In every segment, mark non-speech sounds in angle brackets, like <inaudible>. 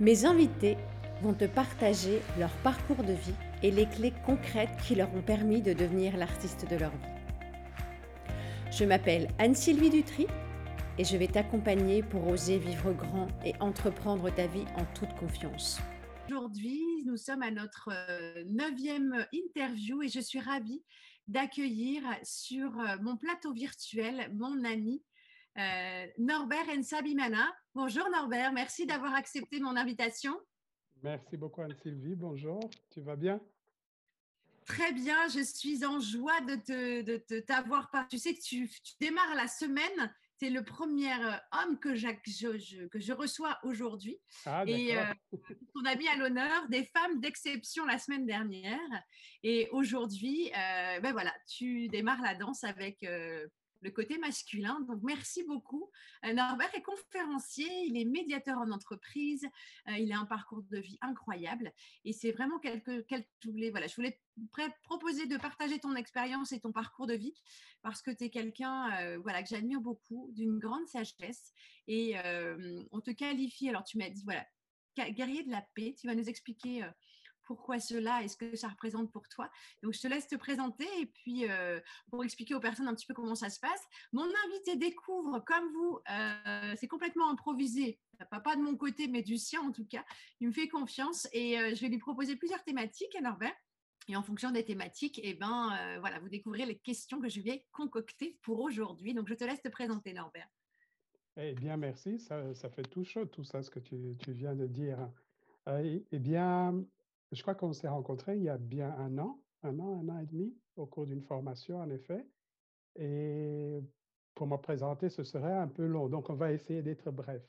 Mes invités vont te partager leur parcours de vie et les clés concrètes qui leur ont permis de devenir l'artiste de leur vie. Je m'appelle Anne-Sylvie Dutry et je vais t'accompagner pour oser vivre grand et entreprendre ta vie en toute confiance. Aujourd'hui, nous sommes à notre euh, neuvième interview et je suis ravie d'accueillir sur euh, mon plateau virtuel mon ami euh, Norbert Ensabimana. Bonjour Norbert, merci d'avoir accepté mon invitation. Merci beaucoup Anne-Sylvie, bonjour, tu vas bien? Très bien, je suis en joie de, de, t'avoir. Tu sais que tu, démarres la semaine, tu es le premier euh, homme que, je, que je reçois aujourd'hui. Ah, et euh, <laughs> on a mis à l'honneur des femmes d'exception la semaine dernière. Et aujourd'hui, ben voilà, tu démarres la danse avec le côté masculin. Donc, merci beaucoup. Euh, Norbert est conférencier, il est médiateur en entreprise, euh, il a un parcours de vie incroyable. Et c'est vraiment quelque, quelque, je voulais, voilà, je voulais proposer de partager ton expérience et ton parcours de vie parce que tu es quelqu'un euh, voilà, que j'admire beaucoup, d'une grande sagesse. Et on te qualifie, alors tu m'as dit, voilà, guerrier de la paix. Tu vas nous expliquer pourquoi cela et ce que ça représente pour toi? Donc, je te laisse te présenter et puis euh, pour expliquer aux personnes un petit peu comment ça se passe. Mon invité découvre, comme vous, euh, c'est complètement improvisé, pas, de mon côté, mais du sien en tout cas. Il me fait confiance et euh, je vais lui proposer plusieurs thématiques à Norbert. Et en fonction des thématiques, eh ben, voilà, vous découvrez les questions que je vais concocter pour aujourd'hui. Donc, je te laisse te présenter, Norbert. Eh bien, merci. Ça, ça fait tout chaud, tout ça, ce que tu, tu viens de dire. eh bien, je crois qu'on s'est rencontrés il y a bien un an, un an, un an et demi, au cours d'une formation, en effet. Et pour me présenter, ce serait un peu long. Donc, on va essayer d'être bref.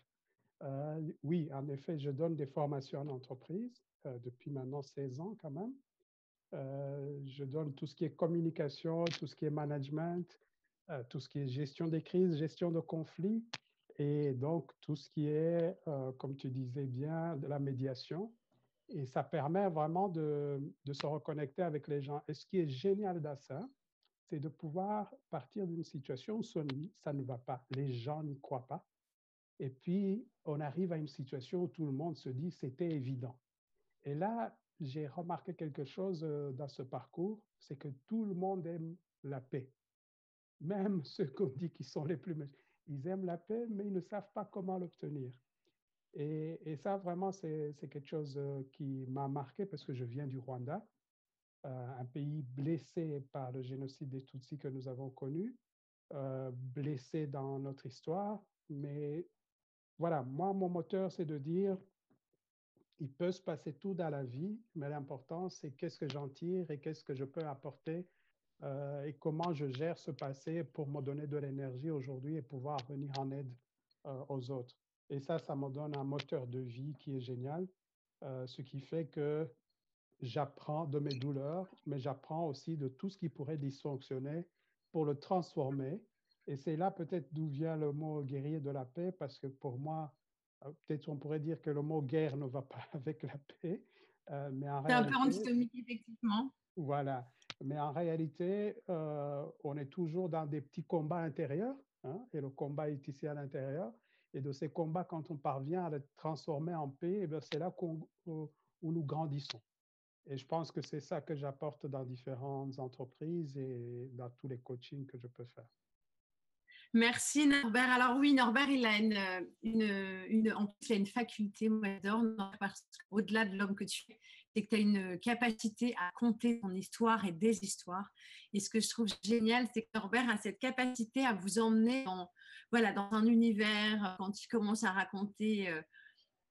Euh, oui, en effet, je donne des formations en entreprise euh, depuis maintenant 16 ans quand même. Euh, je donne tout ce qui est communication, tout ce qui est management, tout ce qui est gestion des crises, gestion de conflits et donc tout ce qui est, comme tu disais bien, de la médiation. Et ça permet vraiment de, se reconnecter avec les gens. Et ce qui est génial dans ça, c'est de pouvoir partir d'une situation où ça ne va pas, les gens n'y croient pas. Et puis, on arrive à une situation où tout le monde se dit, c'était évident. Et là, j'ai remarqué quelque chose euh, dans ce parcours, c'est que tout le monde aime la paix. Même <laughs> ceux qu'on dit qui sont les plus... Ils aiment la paix, mais ils ne savent pas comment l'obtenir. Et, ça, vraiment, c'est quelque chose euh, qui m'a marqué parce que je viens du Rwanda, euh, un pays blessé par le génocide des Tutsis que nous avons connu, euh, blessé dans notre histoire. Mais voilà, moi, mon moteur, c'est de dire, il peut se passer tout dans la vie, mais l'important, c'est qu'est-ce que j'en tire et qu'est-ce que je peux apporter et comment je gère ce passé pour me donner de l'énergie aujourd'hui et pouvoir venir en aide aux autres. Et ça, ça me donne un moteur de vie qui est génial, euh, ce qui fait que j'apprends de mes douleurs, mais j'apprends aussi de tout ce qui pourrait dysfonctionner pour le transformer. Et c'est là peut-être d'où vient le mot guerrier de la paix, parce que pour moi, euh, peut-être on pourrait dire que le mot guerre ne va pas <laughs> avec la paix. Euh, mais en c'est un peu antinomique, effectivement. Voilà. Mais en réalité, on est toujours dans des petits combats intérieurs, hein, et le combat est ici à l'intérieur. Et de ces combats, quand on parvient à les transformer en paix, eh c'est là qu'on, où nous grandissons. Et je pense que c'est ça que j'apporte dans différentes entreprises et dans tous les coachings que je peux faire. Merci Norbert. Alors oui, Norbert, il a une, une, en plus, une faculté, moi j'adore, parce qu'au-delà de l'homme que tu es, c'est que tu as une capacité à compter ton histoire et des histoires. Et ce que je trouve génial, c'est que a cette capacité à vous emmener dans, voilà, dans un univers, euh, quand il commence à raconter euh,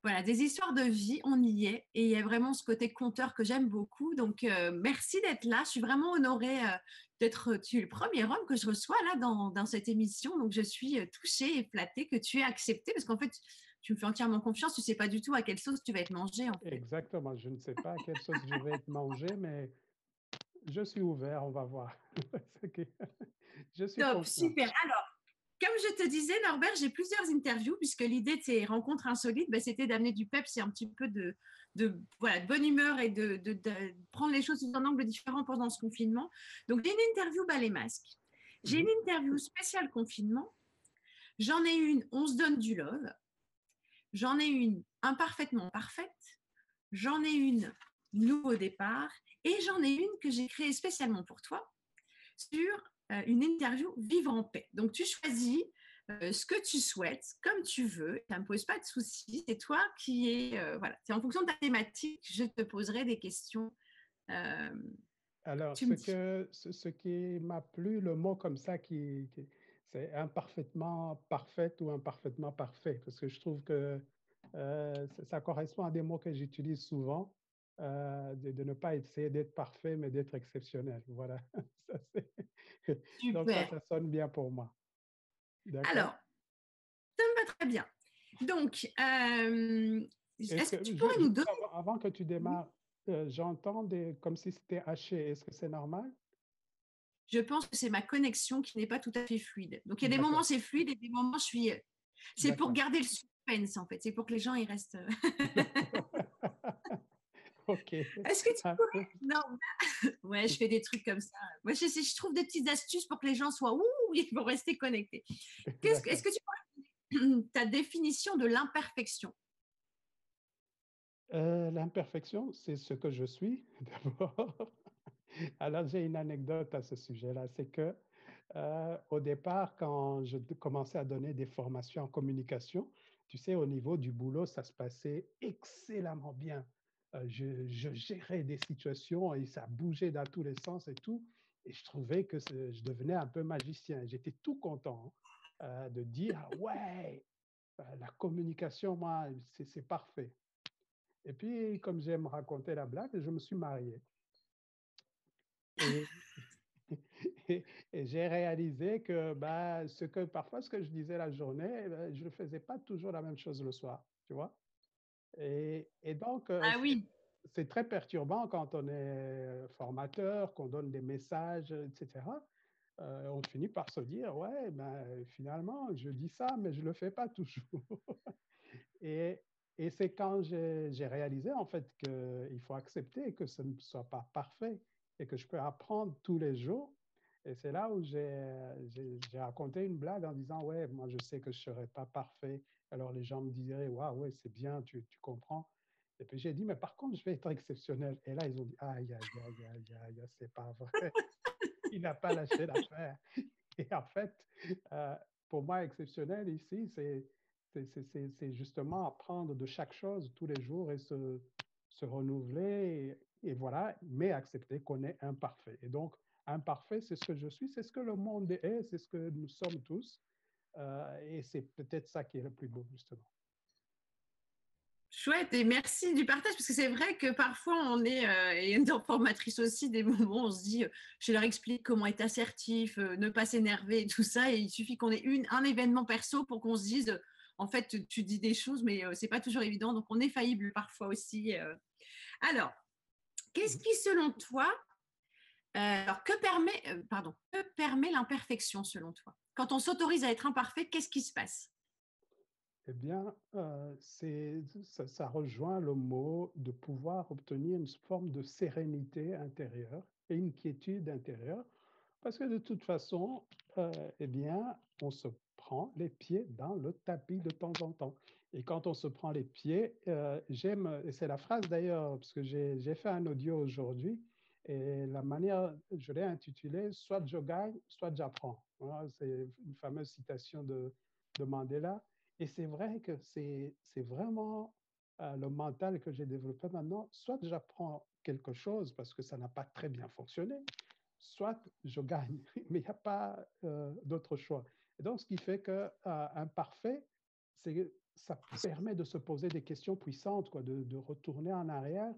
voilà, des histoires de vie, on y est. Et il y a vraiment ce côté conteur que j'aime beaucoup. Donc, euh, merci d'être là. Je suis vraiment honorée d'être, tu le premier homme que je reçois là dans, dans, cette émission. Donc, je suis touchée et flattée que tu aies accepté parce qu'en fait, tu me fais entièrement confiance. Tu ne sais pas du tout à quelle sauce tu vas être mangé. En fait. Exactement. Je ne sais pas à quelle sauce je vais être mangé, mais je suis ouvert. On va voir. <laughs> <laughs> je suis Top, super. Alors, comme je te disais, Norbert, j'ai plusieurs interviews puisque l'idée de ces rencontres insolites, ben, c'était d'amener du pep, c'est un petit peu de, de, voilà, de bonne humeur et de, de, prendre les choses sous un angle différent pendant ce confinement. Donc, j'ai une interview les masques. J'ai mhm. une interview spéciale confinement. J'en ai une, on se donne du love. J'en ai une imparfaitement parfaite, j'en ai une nouveau départ et j'en ai une que j'ai créée spécialement pour toi sur euh, une interview Vivre en paix. Donc tu choisis euh, ce que tu souhaites, comme tu veux, ça ne me pose pas de soucis, c'est toi qui es, euh, voilà, c'est en fonction de ta thématique, je te poserai des questions. Alors, ce, que, ce, qui m'a plu, le mot comme ça, qui, c'est imparfaitement parfait ou imparfaitement parfait, parce que je trouve que ça correspond à des mots que j'utilise souvent. Euh, de, ne pas essayer d'être parfait, mais d'être exceptionnel. Voilà. <laughs> ça, <laughs> Donc, ça, sonne bien pour moi. Alors, ça me va très bien. Donc, euh, est-ce que, tu pourrais nous donner... Avant, que tu démarres, euh, j'entends comme si c'était haché. Est-ce que c'est normal? Je pense que c'est ma connexion qui n'est pas tout à fait fluide. Donc, il y a des moments c'est fluide et des moments je suis... C'est pour garder le suspense, en fait. C'est pour que les gens, ils restent... <laughs> Est-ce que tu pourrais... Non, <laughs> ouais, je fais des trucs comme ça. Moi, je, je, trouve des petites astuces pour que les gens soient ouh, ils vont rester connectés. <laughs> Est-ce que, est que tu pourrais <clears throat> ta définition de l'imperfection? Euh, L'imperfection, c'est ce que je suis d'abord. <laughs> Alors, j'ai une anecdote à ce sujet-là. C'est que euh, au départ, quand je commençais à donner des formations en communication, tu sais, au niveau du boulot, ça se passait excellemment bien. Euh, je, gérais des situations et ça bougeait dans tous les sens et tout. Et je trouvais que je devenais un peu magicien. J'étais tout content euh, de dire, ouais, euh, la communication, moi, c'est parfait. Et puis, comme j'aime raconter la blague, je me suis marié. <laughs> Et, j'ai réalisé que bah, ce que parfois ce que je disais la journée, bah, je ne faisais pas toujours la même chose le soir, tu vois? Et, donc, ah oui. c'est très perturbant quand on est formateur, qu'on donne des messages, etc. on finit par se dire, ouais, ben, finalement, je dis ça, mais je ne le fais pas toujours. <laughs> et, et c'est quand j'ai réalisé, en fait, qu'il faut accepter que ce ne soit pas parfait et que je peux apprendre tous les jours. Et c'est là où j'ai raconté une blague en disant, ouais, moi, je sais que je ne serai pas parfait, alors les gens me disaient, waouh, ouais, c'est bien, tu, tu, comprends. Et puis j'ai dit, mais par contre, je vais être exceptionnel. Et là, ils ont dit, aïe, aïe, aïe, aïe, aïe, c'est pas vrai. <laughs> Il n'a pas lâché l'affaire. Et en fait, euh, pour moi, exceptionnel ici, c'est c'est justement apprendre de chaque chose tous les jours et se, se renouveler et, voilà, mais accepter qu'on est imparfait. Et donc, imparfait, c'est ce que je suis, c'est ce que le monde est, c'est ce que nous sommes tous. Euh, et c'est peut-être ça qui est le plus beau, justement. Chouette, et merci du partage, parce que c'est vrai que parfois on est, euh, et une formatrice aussi, des moments où on se dit, euh, je leur explique comment être assertif, ne pas s'énerver, tout ça, et il suffit qu'on ait une, un événement perso pour qu'on se dise, en fait, tu, dis des choses, mais c'est pas toujours évident, donc on est faillible parfois aussi. Alors, qu'est-ce qui, selon toi, alors que permet, pardon, que permet l'imperfection selon toi? Quand on s'autorise à être imparfait, qu'est-ce qui se passe? Eh bien, euh, ça, rejoint le mot de pouvoir obtenir une forme de sérénité intérieure et une quiétude intérieure, parce que de toute façon, euh, eh bien, on se prend les pieds dans le tapis de temps en temps. Et quand on se prend les pieds, euh, j'aime, c'est la phrase d'ailleurs, parce que j'ai fait un audio aujourd'hui, et la manière, je l'ai intitulé Soit je gagne, soit j'apprends. c'est une fameuse citation de, de Mandela. Et c'est vrai que c'est vraiment euh, le mental que j'ai développé maintenant. Soit j'apprends quelque chose parce que ça n'a pas très bien fonctionné, soit je gagne. <laughs> Mais il n'y a pas euh, d'autre choix. Et donc, ce qui fait que euh, parfait, ça permet de se poser des questions puissantes, quoi, de, retourner en arrière.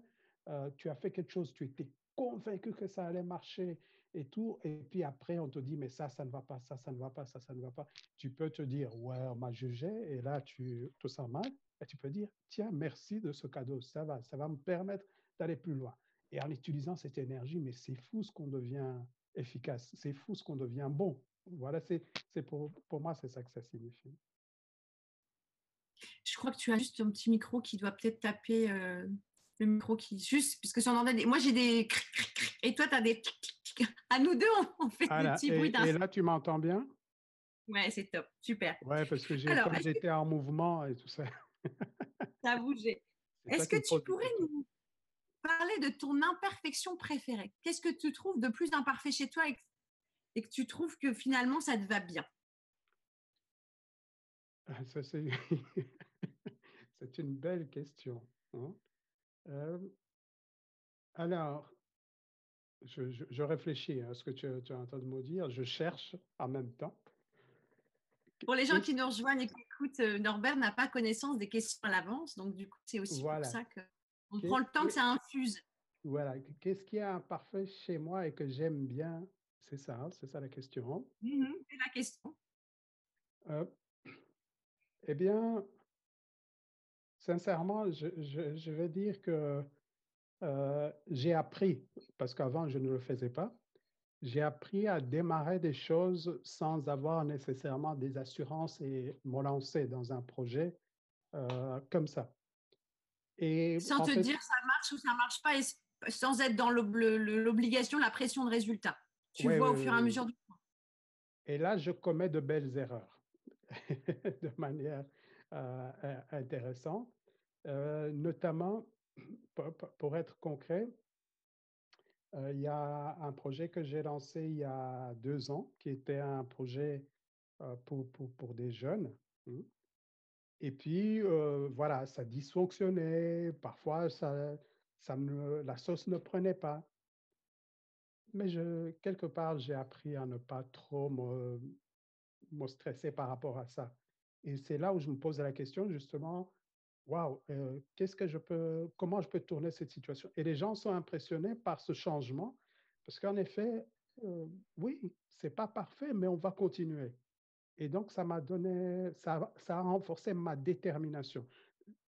tu as fait quelque chose, tu étais convaincu que ça allait marcher et tout. Et puis après, on te dit, mais ça, ça ne va pas, ça, ça ne va pas, ça, ça ne va pas. Tu peux te dire, ouais, on m'a jugé et là, tu te sens mal. Et tu peux dire, tiens, merci de ce cadeau, ça va, ça va me permettre d'aller plus loin. Et en utilisant cette énergie, mais c'est fou ce qu'on devient efficace, c'est fou ce qu'on devient bon. Voilà, c'est pour, pour moi, c'est ça que ça signifie. Je crois que tu as juste un petit micro qui doit peut-être taper. Euh, le micro qui juste puisque si on en a des moi j'ai des et toi tu as des à nous deux on, fait des petits bruits et là tu m'entends bien? Ouais c'est top super ouais parce que j'étais en mouvement et tout ça Ça a bougé. <laughs> Est-ce que tu pourrais nous parler de ton imperfection préférée? Qu'est-ce que tu trouves de plus imparfait chez toi et que tu trouves que finalement ça te va bien ah, Ça, c'est... <laughs> une belle question. Hein. Euh, alors, je, réfléchis à ce que tu, tu es en train de me dire. Je cherche en même temps. Pour les gens qui nous rejoignent et qui écoutent, euh, Norbert n'a pas connaissance des questions à l'avance. Donc, du coup, c'est aussi pour ça qu'on prend le temps que ça infuse. Voilà. Qu'est-ce qui est imparfait chez moi et que j'aime bien C'est ça, c'est ça la question. Mmh c'est la question. Euh, eh bien, sincèrement, je, je, vais dire que euh, j'ai appris, parce qu'avant je ne le faisais pas, j'ai appris à démarrer des choses sans avoir nécessairement des assurances et me lancer dans un projet euh, comme ça. Et sans te dire ça marche ou ça marche pas, et sans être dans l'obligation, la pression de résultat. Tu vois au fur et à mesure du temps. Et là, je commets de belles erreurs <laughs> de manière euh, intéressante, notamment pour, être concret, euh, il y a un projet que j'ai lancé il y a deux ans, qui était un projet euh, pour, pour, pour, des jeunes. Hein. Et puis, euh, voilà, ça dysfonctionnait. Parfois, ça, ça la sauce ne prenait pas. Mais je, quelque part, j'ai appris à ne pas trop me, stresser par rapport à ça. Et c'est là où je me pose la question, justement, waouh, qu'est-ce que je peux, comment je peux tourner cette situation? Et les gens sont impressionnés par ce changement parce qu'en effet, oui, c'est pas parfait, mais on va continuer. Et donc, ça m'a donné, ça, ça a renforcé ma détermination.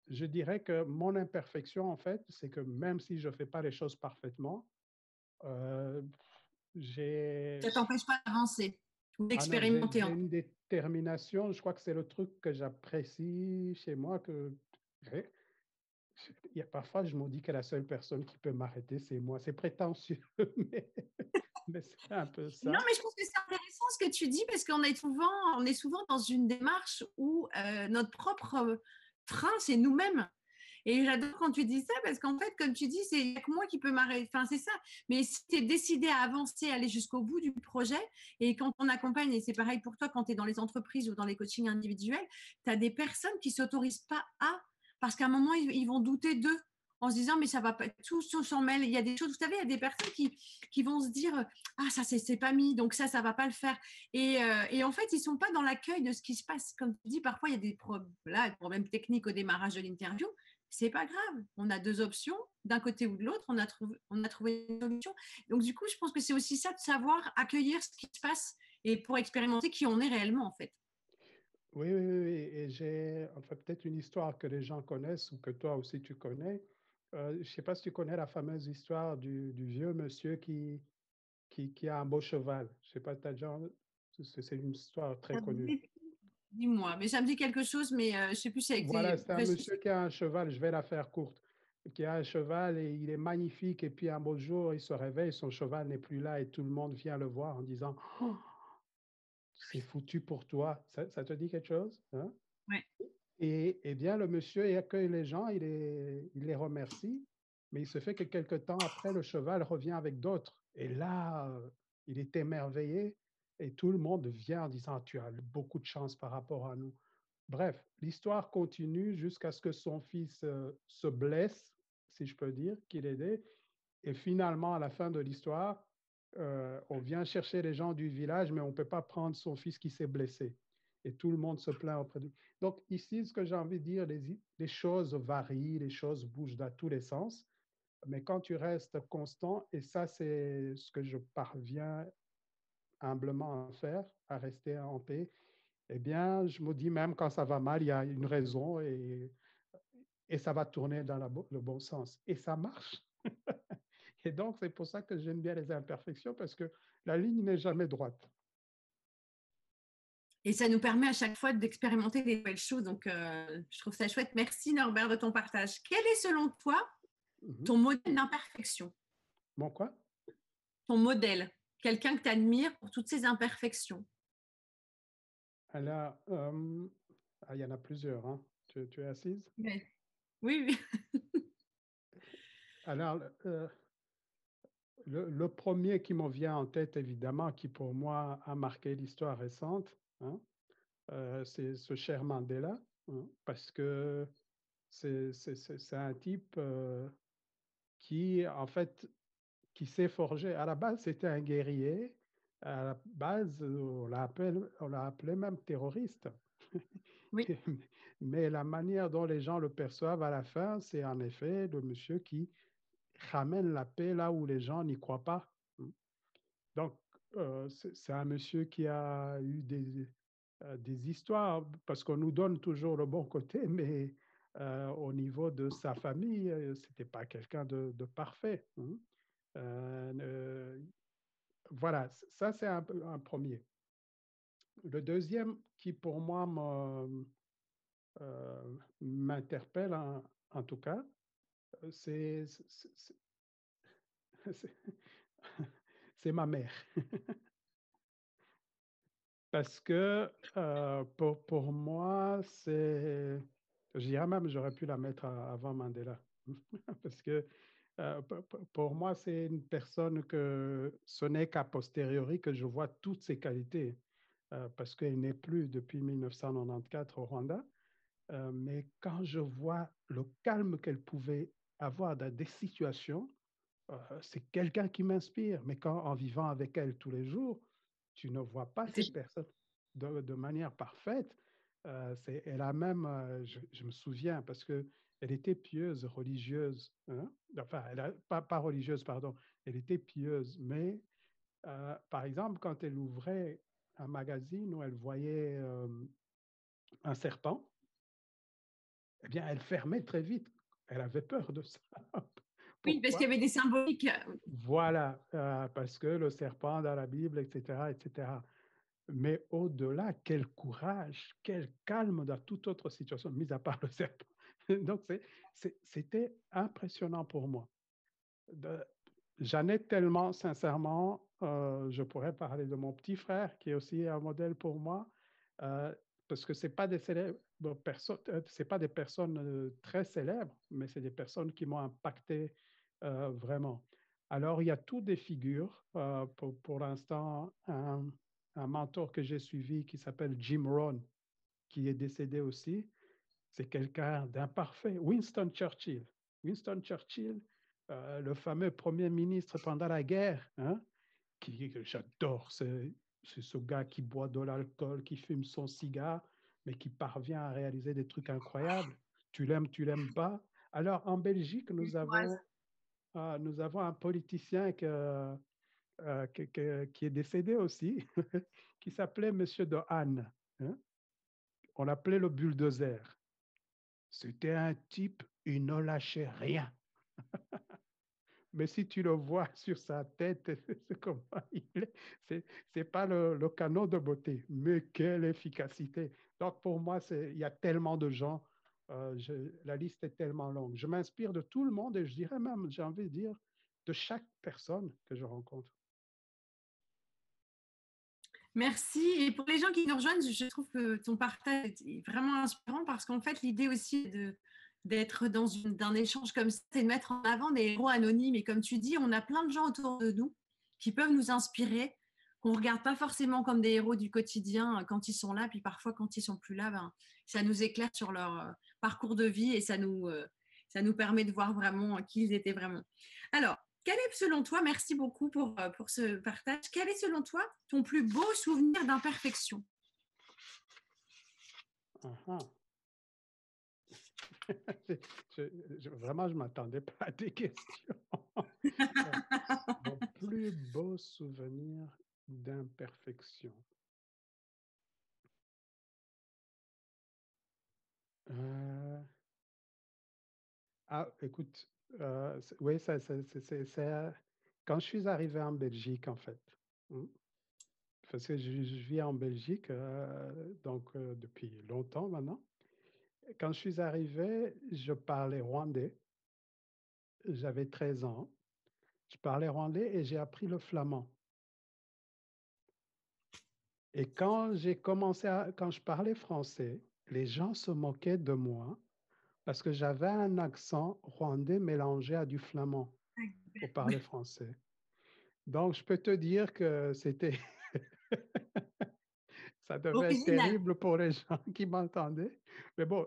Je dirais que mon imperfection, en fait, c'est que même si je ne fais pas les choses parfaitement, j'ai. Ça t'empêche pas d'avancer ou ah d'expérimenter. j'ai une détermination. Je crois que c'est le truc que j'apprécie chez moi, que il y a parfois, je me dis que la seule personne qui peut m'arrêter, c'est moi. C'est prétentieux, <laughs> mais, c'est un peu ça. Non, mais je pense que c'est intéressant ce que tu dis parce qu'on est souvent, on est souvent dans une démarche où euh, notre propre train, c'est nous-mêmes. Et j'adore quand tu dis ça parce qu'en fait, comme tu dis, c'est que moi qui peux m'arrêter. Enfin, c'est ça. Mais si tu es décidé à avancer, aller jusqu'au bout du projet, et quand on accompagne, et c'est pareil pour toi quand tu es dans les entreprises ou dans les coachings individuels, tu as des personnes qui ne s'autorisent pas à parce qu'à un moment, ils, vont douter d'eux en se disant mais ça va pas tout s'en mêle il y a des choses vous savez il y a des personnes qui, qui vont se dire ah ça c'est pas mis donc ça ça va pas le faire et, euh, et en fait ils sont pas dans l'accueil de ce qui se passe comme tu dis parfois il y a des, problèmes techniques au démarrage de l'interview c'est pas grave on a deux options d'un côté ou de l'autre on a trouvé on a trouvé une solution donc du coup je pense que c'est aussi ça de savoir accueillir ce qui se passe et pour expérimenter qui on est réellement en fait oui, oui, oui. Et j'ai enfin, peut-être une histoire que les gens connaissent ou que toi aussi tu connais. Euh, je ne sais pas si tu connais la fameuse histoire du, du vieux monsieur qui, qui, qui, a un beau cheval. Je ne sais pas, tu as déjà. C'est une histoire très connue. Dis-moi, mais ça me dit quelque chose, mais euh, je ne sais plus si c'est Voilà, c'est un monsieur qui a un cheval, je vais la faire courte, qui a un cheval et il est magnifique. Et puis un beau jour, il se réveille, son cheval n'est plus là et tout le monde vient le voir en disant oh, c'est foutu pour toi. Ça, te dit quelque chose? Hein? Oui. Et, eh bien, le monsieur il accueille les gens, il les, il les remercie, mais il se fait que quelque temps après, le cheval revient avec d'autres. Et là, il est émerveillé et tout le monde vient en disant, tu as beaucoup de chance par rapport à nous. Bref, l'histoire continue jusqu'à ce que son fils euh, se blesse, si je peux dire, qu'il aidait. Et finalement, à la fin de l'histoire, euh, on vient chercher les gens du village, mais on ne peut pas prendre son fils qui s'est blessé. Et tout le monde se plaint auprès de lui. Donc ici, ce que j'ai envie de dire, les, choses varient, les choses bougent dans tous les sens. Mais quand tu restes constant, et ça c'est ce que je parviens humblement à faire, à rester en paix, eh bien, je me dis même quand ça va mal, il y a une raison et, et ça va tourner dans le bon sens. Et ça marche. <laughs> Et donc, c'est pour ça que j'aime bien les imperfections, parce que la ligne n'est jamais droite. Et ça nous permet à chaque fois d'expérimenter des nouvelles choses. Donc, euh, je trouve ça chouette. Merci Norbert de ton partage. Quel est selon toi mhm. ton modèle d'imperfection? Mon quoi? Ton modèle. Quelqu'un que tu admires pour toutes ces imperfections Alors, euh, ah, il y en a plusieurs. Hein. Tu, tu es assise? Oui, oui. <laughs> Alors, euh, le, premier qui me vient en tête, évidemment, qui pour moi a marqué l'histoire récente, hein, euh, c'est ce cher Mandela, hein, parce que c'est un type euh, qui, en fait, qui s'est forgé. À la base, c'était un guerrier. À la base, on l'a appelé, même terroriste. Oui. <laughs> Mais la manière dont les gens le perçoivent à la fin, c'est en effet le monsieur qui ramène la paix là où les gens n'y croient pas. Donc, euh, c'est un monsieur qui a eu des, euh, des histoires, parce qu'on nous donne toujours le bon côté, <laughs> mais euh, au niveau de sa famille, c'était pas quelqu'un de, de, parfait. Hein. Voilà, ça c'est un, premier. Le deuxième qui pour moi m'interpelle en, tout cas, c'est <laughs> <laughs> c'est ma mère. <laughs> Parce que euh, pour, pour moi, c'est, je dirais même, j'aurais pu la mettre avant Mandela. Parce que euh, pour moi, c'est une personne que ce n'est qu'à posteriori que je vois toutes ses qualités. Euh, parce qu'elle n'est plus depuis 1994 au Rwanda. mais quand je vois le calme qu'elle pouvait avoir dans des situations, c'est quelqu'un qui m'inspire. Mais quand en vivant avec elle tous les jours, tu ne vois pas cette personne de, de manière parfaite. Euh, elle a même, je, me souviens, parce que elle était pieuse, religieuse. Hein? Enfin, elle pas, pas religieuse, pardon. Elle était pieuse. Mais, par exemple, quand elle ouvrait un magazine où elle voyait un serpent, eh bien, elle fermait très vite. Elle avait peur de ça. <laughs> Oui, parce qu'il y avait des symboliques. Voilà, euh, parce que le serpent dans la Bible, etc., etc. Mais au-delà, quel courage, quel calme dans toute autre situation, mis à part le serpent. <laughs> Donc, c'était impressionnant pour moi. J'en ai tellement, sincèrement, euh, je pourrais parler de mon petit frère, qui est aussi un modèle pour moi, euh, parce que ce pas des personnes, c'est pas des personnes très célèbres, mais c'est des personnes qui m'ont impacté euh, vraiment. Alors, il y a toutes des figures. Euh, pour, pour l'instant, un, un, mentor que j'ai suivi qui s'appelle Jim Rohn, qui est décédé aussi, c'est quelqu'un d'imparfait. Winston Churchill. Winston Churchill, euh, le fameux premier ministre pendant la guerre, hein, qui j'adore, c'est ce gars qui boit de l'alcool, qui fume son cigare, mais qui parvient à réaliser des trucs incroyables. Tu l'aimes, tu l'aimes pas. Alors, en Belgique, nous avons ah, nous avons un politicien que, euh, qui est décédé aussi, <laughs> qui s'appelait Monsieur de Hein? On l'appelait le bulldozer. C'était un type, il ne lâchait rien. <laughs> Mais si tu le vois <laughs> sur sa tête, <laughs> c'est est. C'est pas le, le, canon de beauté, mais quelle efficacité. Donc pour moi, il y a tellement de gens euh, la liste est tellement longue. Je m'inspire de tout le monde et je dirais même, j'ai envie de dire, de chaque personne que je rencontre. Merci. Et pour les gens qui nous rejoignent, je trouve que ton partage est vraiment inspirant parce qu'en fait, l'idée aussi d'être dans un échange comme ça, c'est de mettre en avant des héros anonymes. Et comme tu dis, on a plein de gens autour de nous qui peuvent nous inspirer, qu'on ne regarde pas forcément comme des héros du quotidien quand ils sont là, puis parfois quand ils sont plus là, ben, ça nous éclaire sur leur, parcours de vie et ça nous, euh, ça nous permet de voir vraiment qui ils étaient vraiment. Alors, quel est selon toi, merci beaucoup pour, euh, pour ce partage, quel est selon toi ton plus beau souvenir d'imperfection? <laughs> Vraiment, je ne m'attendais pas à des questions. <laughs> Mon plus beau souvenir d'imperfection. Euh, ah, écoute, euh, oui, c'est quand je suis arrivé en Belgique, en fait. Hein, parce que je, vis en Belgique euh, donc depuis longtemps maintenant. Quand je suis arrivé, je parlais rwandais. J'avais 13 ans. Je parlais rwandais et j'ai appris le flamand. Et quand j'ai commencé à, quand je parlais français, les gens se moquaient de moi parce que j'avais un accent rwandais mélangé à du flamand pour parler français. Donc, je peux te dire que c'était... <laughs> ça devait être terrible pour les gens <laughs> qui m'entendaient. Mais bon,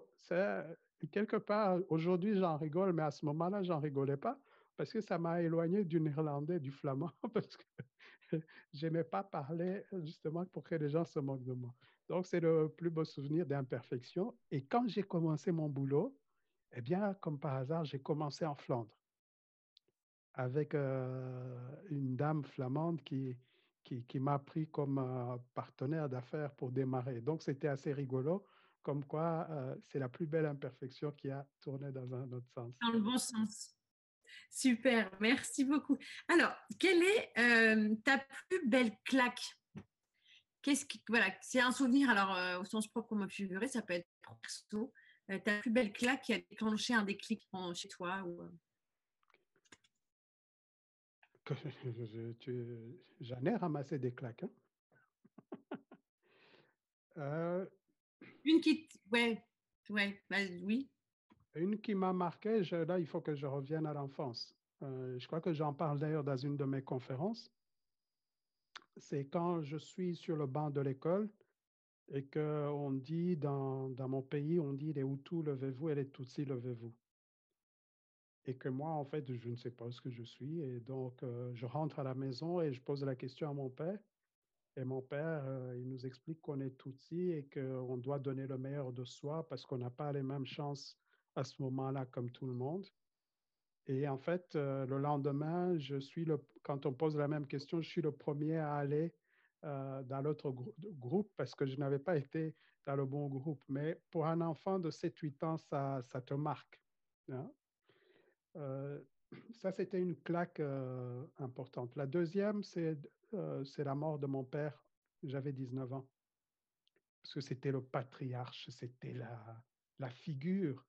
quelque part, aujourd'hui, j'en rigole, mais à ce moment-là, j'en rigolais pas parce que ça m'a éloigné du néerlandais, du flamand, <laughs> parce que je n'aimais pas parler justement pour que les gens se moquent de moi. Donc, c'est le plus beau souvenir d'imperfection. Et quand j'ai commencé mon boulot, eh bien, comme par hasard, j'ai commencé en Flandre avec une dame flamande qui, qui, m'a pris comme partenaire d'affaires pour démarrer. Donc, c'était assez rigolo, comme quoi c'est la plus belle imperfection qui a tourné dans un autre sens. Dans le bon sens. Super, merci beaucoup. Alors, quelle est ta plus belle claque? Qu'est-ce qui, voilà, c'est un souvenir. Alors, au sens propre, comme figuré, ça peut être perso. Ta plus belle claque qui a déclenché un déclic chez toi ou, <laughs> J'en ai ramassé des claques. Hein. <laughs> Euh, une qui, ouais, ouais, bah, oui. Une qui m'a marqué, là, il faut que je revienne à l'enfance. Euh, je crois que j'en parle d'ailleurs dans une de mes conférences. C'est quand je suis sur le banc de l'école et qu'on dit dans, dans mon pays, on dit les Hutus, levez-vous et les Tutsis, levez-vous et que moi, en fait, je ne sais pas ce que je suis. Et donc, euh, je rentre à la maison et je pose la question à mon père. Et mon père, euh, il nous explique qu'on est Tutsi et qu'on doit donner le meilleur de soi parce qu'on n'a pas les mêmes chances à ce moment-là comme tout le monde. Et en fait, euh, le lendemain, je suis le, quand on pose la même question, je suis le premier à aller dans l'autre groupe parce que je n'avais pas été dans le bon groupe. Mais pour un enfant de 7-8 ans, ça, ça te marque. Hein. Euh, ça, c'était une claque euh, importante. La deuxième, euh, c'est la mort de mon père. J'avais 19 ans. Parce que c'était le patriarche, c'était la, la figure.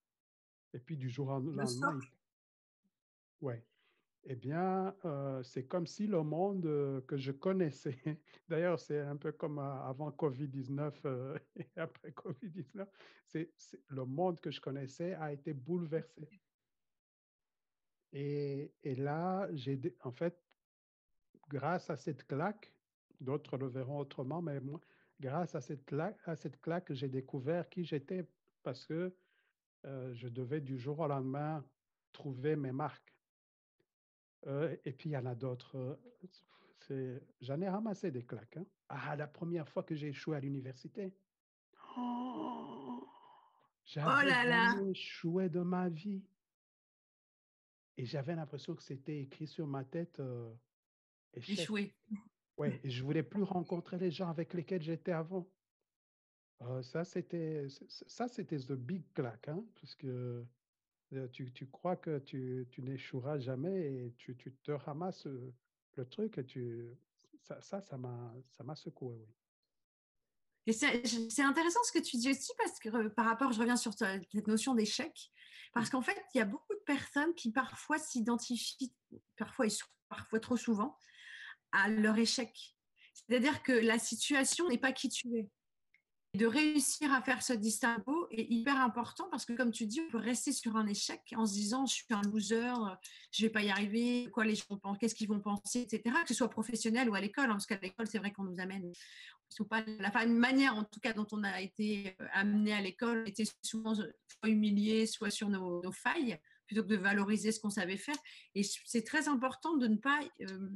Et puis du jour au lendemain. Ouais. Eh bien, c'est comme si le monde que je connaissais, <laughs> d'ailleurs, c'est un peu comme avant Covid-19 <laughs> et après Covid-19, c'est le monde que je connaissais a été bouleversé. Et, là, j'ai en fait, grâce à cette claque, d'autres le verront autrement, mais grâce à cette claque, j'ai découvert qui j'étais parce que euh, je devais du jour au lendemain trouver mes marques. Euh, et puis, il y en a d'autres. J'en ai ramassé des claques. Hein. Ah, la première fois que j'ai échoué à l'université. Oh, oh là là. échoué de ma vie. Et j'avais l'impression que c'était écrit sur ma tête. Euh, Échoué. Et je voulais plus rencontrer les gens avec lesquels j'étais avant. Euh, ça, c'était ça, c'était the big clack, hein, parce que tu, tu, crois que tu, tu n'échoueras jamais et tu, tu, te ramasses le truc et tu ça, ça, ça m'a ça m'a secoué, oui. Et c'est intéressant ce que tu dis aussi parce que par rapport, je reviens sur cette notion d'échec, parce qu'en fait, il y a beaucoup de personnes qui parfois s'identifient, parfois et parfois trop souvent, à leur échec. C'est-à-dire que la situation n'est pas qui tu es. De réussir à faire ce distinguo est hyper important parce que, comme tu dis, on peut rester sur un échec en se disant je suis un loser, je vais pas y arriver, quoi les gens pensent, qu'est-ce qu'ils vont penser, etc. Que ce soit professionnel ou à l'école, hein, parce qu'à l'école, c'est vrai qu'on nous amène, pas la manière en tout cas dont on a été euh, amené à l'école était souvent soit humilié, soit sur nos, failles, plutôt que de valoriser ce qu'on savait faire. Et c'est très important de ne pas, euh,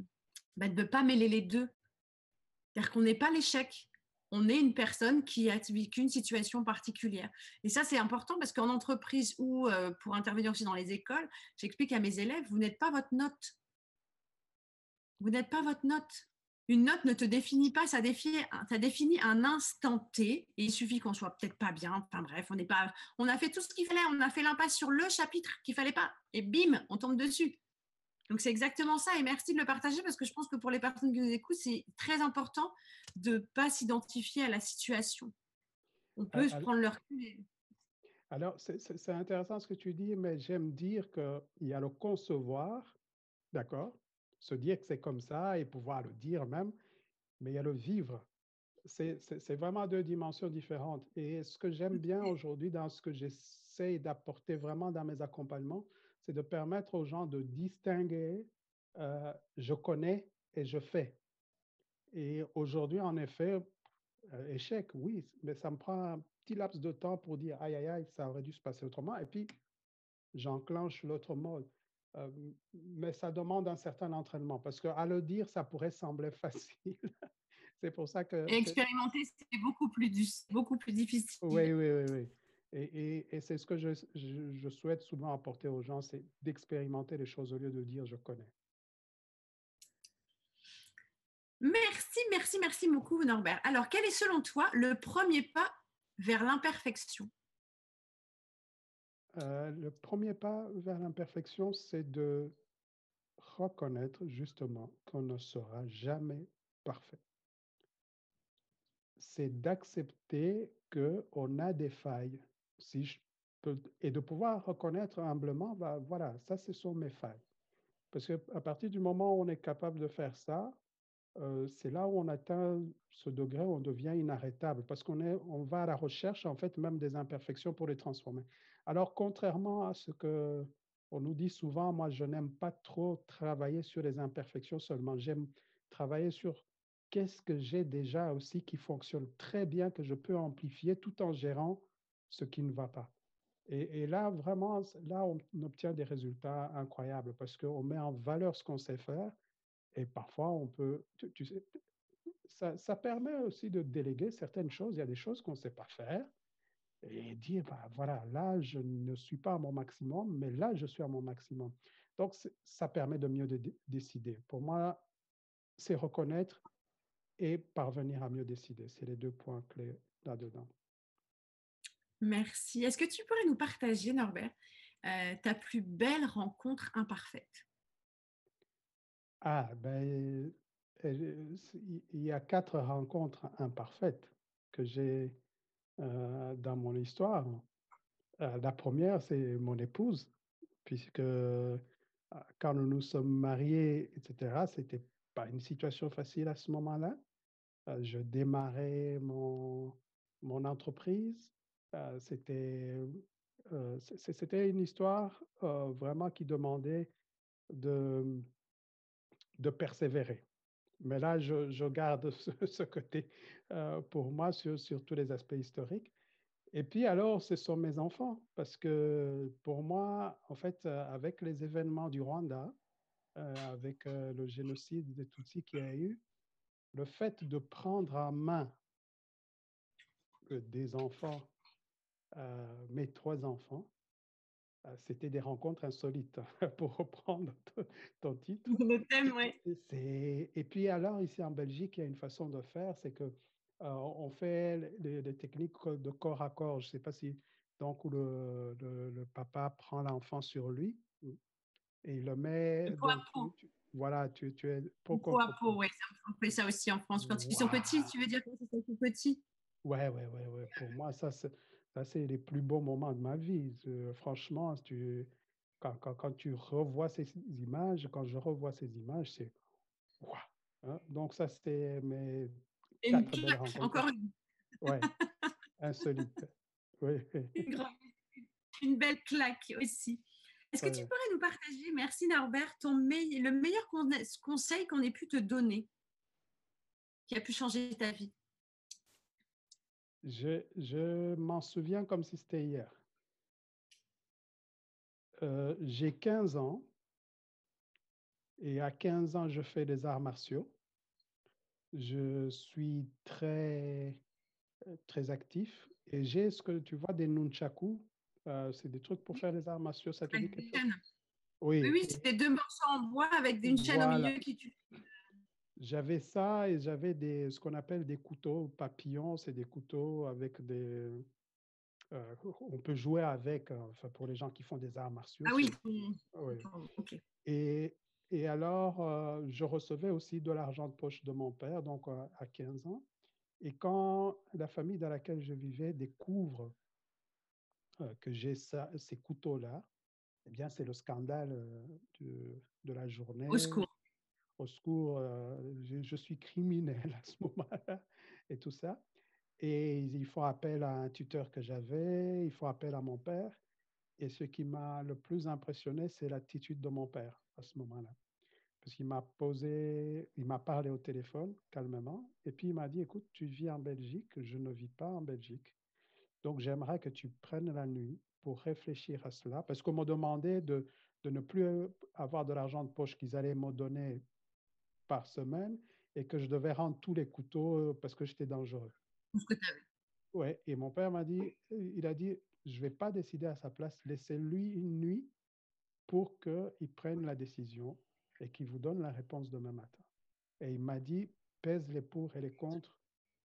bah, pas mêler les deux. C'est-à-dire qu'on n'est pas l'échec, on est une personne qui a vécu une situation particulière. Et ça, c'est important parce qu'en entreprise ou euh, pour intervenir aussi dans les écoles, j'explique à mes élèves, vous n'êtes pas votre note. Vous n'êtes pas votre note. Une note ne te définit pas, ça définit, un instant T il suffit qu'on soit peut-être pas bien. Enfin bref, on n'est pas, on a fait tout ce qu'il fallait, on a fait l'impasse sur le chapitre qu'il fallait pas et bim, on tombe dessus. Donc c'est exactement ça et merci de le partager parce que je pense que pour les personnes qui nous écoutent, c'est très important de ne pas s'identifier à la situation. On peut se prendre leur Alors c'est intéressant ce que tu dis, mais j'aime dire qu'il y a le concevoir, d'accord, se dire que c'est comme ça et pouvoir le dire même, mais il y a le vivre. c'est vraiment deux dimensions différentes. Et ce que j'aime bien aujourd'hui dans ce que j'essaie d'apporter vraiment dans mes accompagnements, c'est de permettre aux gens de distinguer euh, je connais et je fais. Et aujourd'hui, en effet, euh, échec, oui, mais ça me prend un petit laps de temps pour dire aïe, aïe, aïe, ça aurait dû se passer autrement. Et puis, j'enclenche l'autre mode. Euh, mais ça demande un certain entraînement parce qu'à le dire, ça pourrait sembler <laughs> facile. c'est pour ça que. expérimenter, c'est beaucoup plus, beaucoup plus difficile. Oui, oui, oui. oui. Et, et, c'est ce que je, je, souhaite souvent apporter aux gens, c'est d'expérimenter les choses au lieu de dire je connais. Merci, merci, merci beaucoup, Norbert. Alors, quel est selon toi le premier pas vers l'imperfection? Euh, Le premier pas vers l'imperfection, c'est de reconnaître justement qu'on ne sera jamais parfait. C'est d'accepter qu'on a des failles et de pouvoir reconnaître humblement, bah, voilà, ça, ce sont mes failles. Parce qu'à partir du moment où on est capable de faire ça, euh, c'est là où on atteint ce degré où on devient inarrêtable, parce qu'on est, on va à la recherche, en fait, même des imperfections pour les transformer. Alors, contrairement à ce que on nous dit souvent, moi, je n'aime pas trop travailler sur les imperfections seulement. J'aime travailler sur qu'est-ce que j'ai déjà aussi qui fonctionne très bien, que je peux amplifier tout en gérant ce qui ne va pas. Et, là, vraiment, là, on obtient des résultats incroyables parce qu'on met en valeur ce qu'on sait faire et parfois on peut, tu, sais, ça, ça, permet aussi de déléguer certaines choses. Il y a des choses qu'on ne sait pas faire et dire, bah, voilà, là, je ne suis pas à mon maximum, mais là, je suis à mon maximum. Donc, ça permet de mieux décider. Pour moi, c'est reconnaître et parvenir à mieux décider. C'est les deux points clés là-dedans. Merci. Est-ce que tu pourrais nous partager, Norbert, euh, ta plus belle rencontre imparfaite? Ah, ben, euh, il y a quatre rencontres imparfaites que j'ai euh, dans mon histoire. la première, c'est mon épouse, puisque quand nous nous sommes mariés, etc., c'était pas une situation facile à ce moment-là. je démarrais mon, mon entreprise. Euh, c'était euh, c'était une histoire euh, vraiment qui demandait de, de persévérer. Mais là, je, je garde <laughs> ce, côté pour moi sur, sur, tous les aspects historiques. Et puis alors, ce sont mes enfants, parce que pour moi, en fait, avec les événements du Rwanda, avec le génocide des Tutsis qu'il y a eu, le fait de prendre en main des enfants euh, mes trois enfants. Euh, c'était des rencontres insolites, <laughs> pour reprendre ton titre. Le thème, oui. Et puis alors, ici en Belgique, il y a une façon de faire, c'est que euh, on fait les, techniques de corps à corps. Je ne sais pas si, donc, où le, le, papa prend l'enfant sur lui et il le met. Peau à peau. voilà, tu, tu es. Peau, à peau, oui. On fait ça aussi en France. Quand ils sont petits, tu veux dire quand ils sont petits? Ouais, ouais, ouais, ouais. Pour moi, ça, c'est ça, c'est les plus beaux moments de ma vie. franchement, tu, quand, quand, quand, tu revois ces images, quand je revois ces images, c'est waouh. Hein. Donc, ça, c'est mes quatre rencontres. Encore une. Ouais, insolite. Oui. <laughs> Une, belle claque aussi. Est-ce que tu pourrais nous partager, merci Norbert, ton le meilleur conseil qu'on ait pu te donner, qui a pu changer ta vie? Je, m'en souviens comme si c'était hier. Euh, j'ai 15 ans et à 15 ans, je fais des arts martiaux. Je suis très, très actif et j'ai ce que tu vois des nunchaku. Euh, c'est des trucs pour faire des arts martiaux. Ça oui, oui, oui c'est deux morceaux en bois avec une chaîne au milieu qui tue. J'avais ça et j'avais des, ce qu'on appelle des couteaux papillons. C'est des couteaux avec des. Euh, on peut jouer avec, euh, enfin, pour les gens qui font des arts martiaux. Ah oui. Et, et alors, euh, je recevais aussi de l'argent de poche de mon père, donc à 15 ans. Et quand la famille dans laquelle je vivais découvre que j'ai ces couteaux-là, eh bien, c'est le scandale de, de la journée. Au secours au secours, euh, je, suis criminel <laughs> à ce moment-là. et tout ça. Et ils font appel à un tuteur que j'avais, ils font appel à mon père. Et ce qui m'a le plus impressionné, c'est l'attitude de mon père à ce moment-là. Parce qu'il m'a posé, il m'a parlé au téléphone calmement, et puis il m'a dit, écoute, tu vis en Belgique, je ne vis pas en Belgique. Donc j'aimerais que tu prennes la nuit pour réfléchir à cela, parce qu'on m'a demandé de, de ne plus avoir de l'argent de poche qu'ils allaient me donner par semaine et que je devais rendre tous les couteaux euh, parce que j'étais dangereux. Ouais, et mon père m'a dit, il a dit, je ne vais pas décider à sa place, laissez-lui une nuit pour qu'il prenne la décision et qu'il vous donne la réponse demain matin. Et il m'a dit, pèse les pour et les contre,